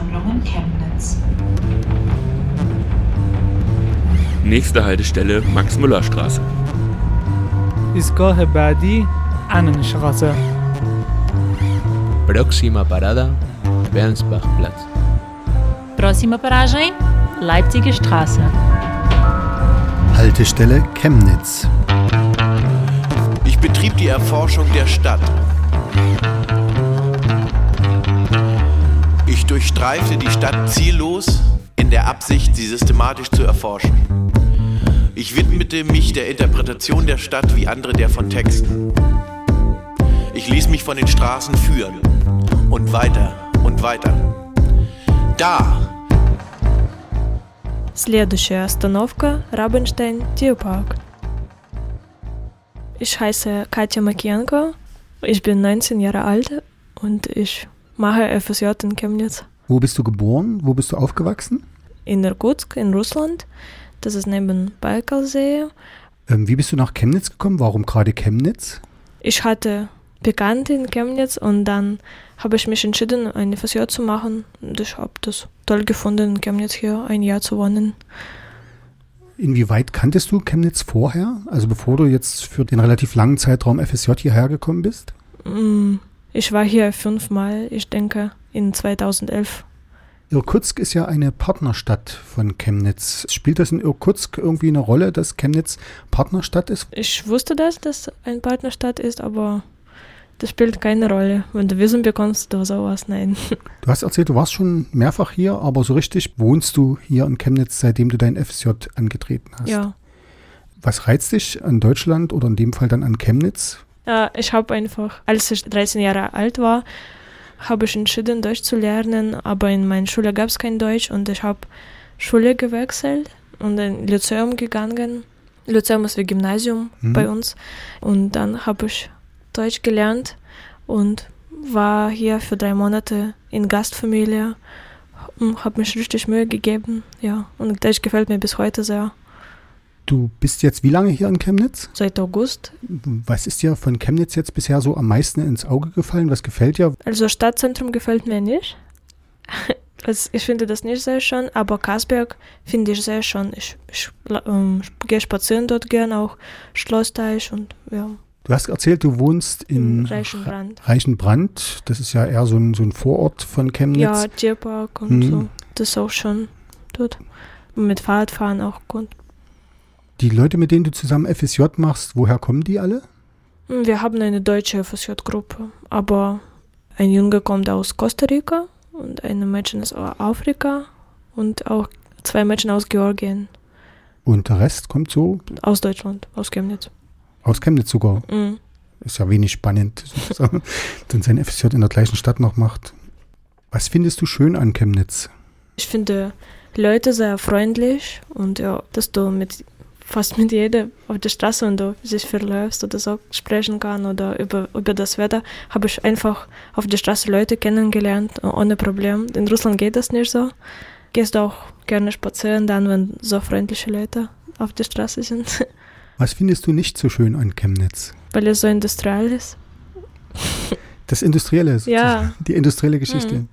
Kunstsammlungen Chemnitz. Nächste Haltestelle Max-Müller-Straße. ایستگاه بعدی اننشغاسه Próxima parada, Bernsbachplatz. Próxima paragem, Leipziger Straße. Haltestelle Chemnitz. Ich betrieb die Erforschung der Stadt. Ich durchstreifte die Stadt ziellos in der Absicht, sie systematisch zu erforschen. Ich widmete mich der Interpretation der Stadt wie andere der von Texten. Ich ließ mich von den Straßen führen und weiter und weiter. Da, Следующая остановка – Рабинштейн Tierpark. Ich heiße Katja Makienko, ich bin 19 Jahre alt und ich mache FSJ in Chemnitz. Wo bist du geboren? Wo bist du aufgewachsen? In Irkutsk in Russland, das ist neben Baikalsee. Ähm, wie bist du nach Chemnitz gekommen? Warum gerade Chemnitz? Ich hatte Bekannte in Chemnitz und dann habe ich mich entschieden, eine FSJ zu machen und ich habe das toll gefunden, in Chemnitz hier ein Jahr zu wohnen. Inwieweit kanntest du Chemnitz vorher? Also bevor du jetzt für den relativ langen Zeitraum FSJ hierher gekommen bist? Mm, Ich war hier fünfmal, ich denke, in 2011. Irkutsk ist ja eine Partnerstadt von Chemnitz. Spielt das in Irkutsk irgendwie eine Rolle, dass Chemnitz Partnerstadt ist? Ich wusste, dass das ein Partnerstadt ist, aber das spielt keine Rolle. Wenn du Wissen bekommst oder sowas, nein. Du hast erzählt, du warst schon mehrfach hier, aber so richtig wohnst du hier in Chemnitz, seitdem du dein FSJ angetreten hast. Ja, Was reizt dich an Deutschland oder in dem Fall dann an Chemnitz? Ja ich habe einfach, als ich 13 Jahre alt war, habe ich entschieden, Deutsch zu lernen, aber in meiner Schule gab es kein Deutsch und ich habe Schule gewechselt und in Lyzeum gegangen. Lyzeum ist wie Gymnasium Mhm. bei uns. Und dann habe ich Deutsch gelernt und war hier für drei Monate in Gastfamilie und habe mich richtig Mühe gegeben. Ja, und Deutsch gefällt mir bis heute sehr. Du bist jetzt wie lange hier in Chemnitz? Seit August. Was ist dir von Chemnitz jetzt bisher so am meisten ins Auge gefallen? Was gefällt dir? Also Stadtzentrum gefällt mir nicht. Also ich finde das nicht sehr schön, aber Kasberg finde ich sehr schön. Ich, ich ähm, gehe spazieren dort gern, auch Schlossteich und ja, Du hast erzählt, du wohnst in Reichenbrand. Reichenbrand. Das ist ja eher so ein, so ein Vorort von Chemnitz. Ja, Tierpark und Mhm. so. Das ist auch schon dort. Mit Fahrradfahren auch gut. Die Leute, mit denen du zusammen FSJ machst, woher kommen die alle? Hm, Wir haben eine deutsche FSJ-Gruppe, aber ein Junge kommt aus Costa Rica und ein Mädchen aus Afrika und auch zwei Mädchen aus Georgien, Und der Rest kommt so aus Deutschland, aus Chemnitz. aus Chemnitz sogar. Mhm. Ist ja wenig spannend, wenn sein FSJ in der gleichen Stadt noch macht. Was findest du schön an Chemnitz? Ich finde Leute sehr freundlich und ja, dass du mit fast mit jedem auf der Straße, wenn du sich verläufst oder so sprechen kann oder über, über das Wetter, habe ich einfach auf der Straße Leute kennengelernt, ohne Problem. In Russland geht das nicht so. Gehst du auch gerne spazieren, dann, wenn so freundliche Leute auf der Straße sind, Was findest du nicht so schön an Chemnitz? weil es so industriell ist. Das Industrielle, Ja. die industrielle Geschichte. Mhm.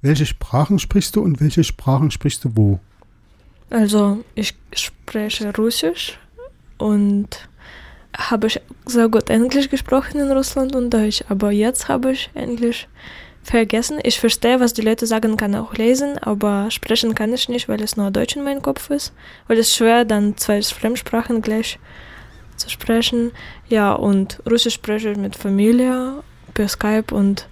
Welche Sprachen sprichst du und welche Sprachen sprichst du wo? Also ich spreche Russisch und habe sehr gut Englisch gesprochen in Russland und Deutsch, aber jetzt habe ich Englisch vergessen. Ich verstehe, was die Leute sagen, kann auch lesen, aber sprechen kann ich nicht, weil es nur Deutsch in meinem Kopf ist. Weil es schwer, dann zwei Fremdsprachen gleich zu sprechen. Ja, und Russisch spreche ich mit Familie per Skype und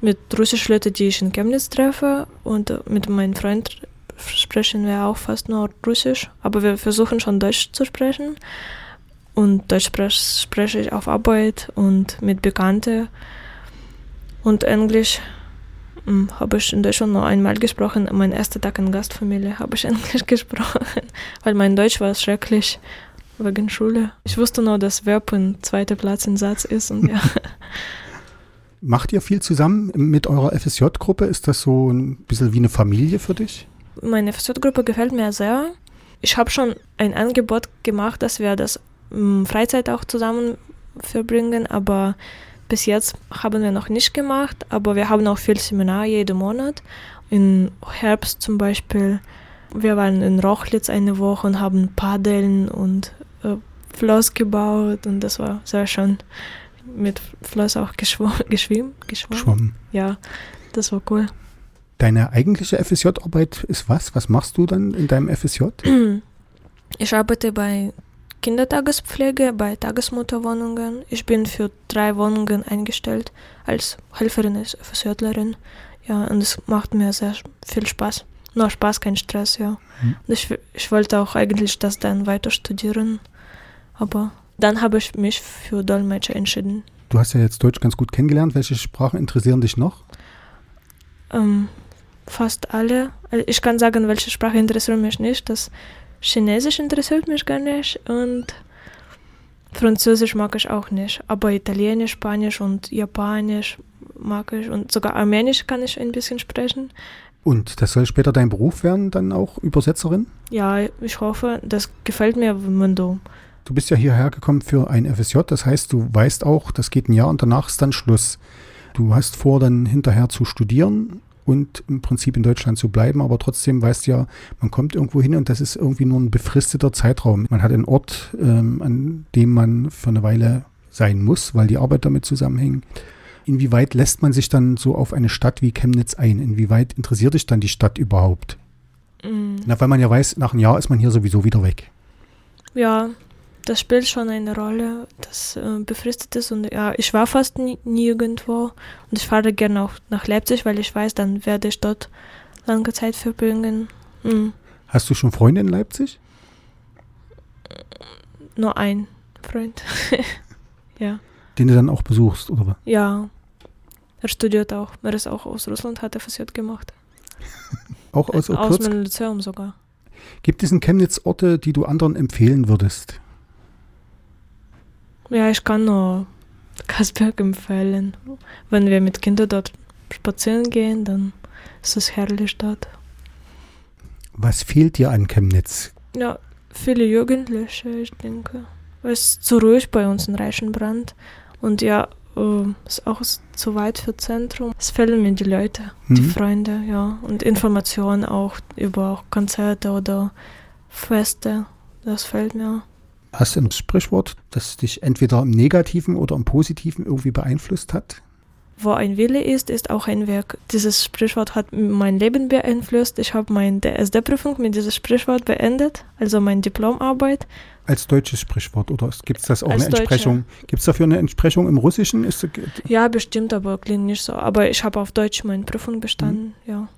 mit russischen Leuten, die ich in Chemnitz treffe und mit meinem Freund sprechen wir auch fast nur Russisch, aber wir versuchen schon Deutsch zu sprechen. Und Deutsch sprech, spreche ich auf Arbeit und mit Bekannten. Und Englisch hm, habe ich in Deutschland nur einmal gesprochen. Mein erster Tag in Gastfamilie habe ich Englisch gesprochen, weil mein Deutsch war schrecklich wegen Schule. Ich wusste nur, dass Verb ein zweiter Platz im Satz ist und ja. Macht ihr viel zusammen mit eurer FSJ-Gruppe? Ist das so ein bisschen wie eine Familie für dich? Meine FSJ-Gruppe gefällt mir sehr. Ich habe schon ein Angebot gemacht, dass wir das mm, Freizeit auch zusammen verbringen, aber bis jetzt haben wir noch nicht gemacht, aber wir haben auch viel Seminar jeden Monat. Im Herbst zum Beispiel, wir waren in Rochlitz eine Woche und haben Paddeln und äh, Floss gebaut und das war sehr schön. Mit Floss auch geschwommen, geschwommen. Ja, das war cool. Deine eigentliche FSJ-Arbeit ist was? Was machst du dann in deinem FSJ? Ich arbeite bei Kindertagespflege, bei Tagesmutterwohnungen. Ich bin für drei Wohnungen eingestellt als Helferin, als FSJlerin. Ja, und es macht mir sehr viel Spaß. Nur Spaß, kein Stress, ja. Mhm. Und ich, ich wollte auch eigentlich das dann weiter studieren. Aber dann habe ich mich für Dolmetscher entschieden. Du hast ja jetzt Deutsch ganz gut kennengelernt. Welche Sprachen interessieren dich noch? Ähm, fast alle. Also Ich kann sagen, welche Sprache interessiert mich nicht. Das Chinesisch interessiert mich gar nicht und Französisch mag ich auch nicht. Aber Italienisch, Spanisch und Japanisch mag ich und sogar Armenisch kann ich ein bisschen sprechen. Und das soll später dein Beruf werden, dann auch Übersetzerin? Ja, ich hoffe, das gefällt mir, wenn du. Du bist ja hierher gekommen für ein FSJ, das heißt, du weißt auch, das geht ein Jahr und danach ist dann Schluss. Du hast vor, dann hinterher zu studieren und im Prinzip in Deutschland zu bleiben, aber trotzdem weißt du ja, man kommt irgendwo hin und das ist irgendwie nur ein befristeter Zeitraum. Man hat einen Ort, ähm, an dem man für eine Weile sein muss, weil die Arbeit damit zusammenhängt. Inwieweit lässt man sich dann so auf eine Stadt wie Chemnitz ein? Inwieweit interessiert dich dann die Stadt überhaupt? Mm, Na, weil man ja weiß, nach einem Jahr ist man hier sowieso wieder weg. Ja, das spielt schon eine Rolle, das äh, befristet ist. Und ja, ich war fast nie, nirgendwo und ich fahre gerne auch nach Leipzig, weil ich weiß, dann werde ich dort lange Zeit verbringen. Mm, Hast du schon Freunde in Leipzig? nur ein Freund. ja. Den du dann auch besuchst, oder was? Ja. Er studiert auch. Er ist auch aus Russland, hat er FSJ gemacht. Auch aus aus Irkutsk? meinem Lyzeum sogar. Gibt es in Chemnitz Orte, die du anderen empfehlen würdest? Ja, ich kann nur Kasberg empfehlen. Wenn wir mit Kindern dort spazieren gehen, dann ist es herrlich dort. Was fehlt dir an Chemnitz? Ja, viele Jugendliche, ich denke. Es ist zu ruhig bei uns in Reichenbrand. Und ja, äh, ist auch zu weit für Zentrum. Es fehlen mir die Leute, die Mhm. Freunde, ja. Und Informationen auch über auch Konzerte oder Feste. Das fehlt mir. Hast du ein Sprichwort, das dich entweder im Negativen oder im Positiven irgendwie beeinflusst hat? Wo ein Wille ist, ist auch ein Werk. Dieses Sprichwort hat mein Leben beeinflusst. Ich habe meine DSD-Prüfung mit diesem Sprichwort beendet, also meine Diplomarbeit. Als deutsches Sprichwort oder gibt es das auch Als eine Entsprechung? Gibt es dafür eine Entsprechung im Russischen? Ist, Ja, bestimmt, aber klingt nicht so. Aber ich habe auf Deutsch meine Prüfung bestanden, ja.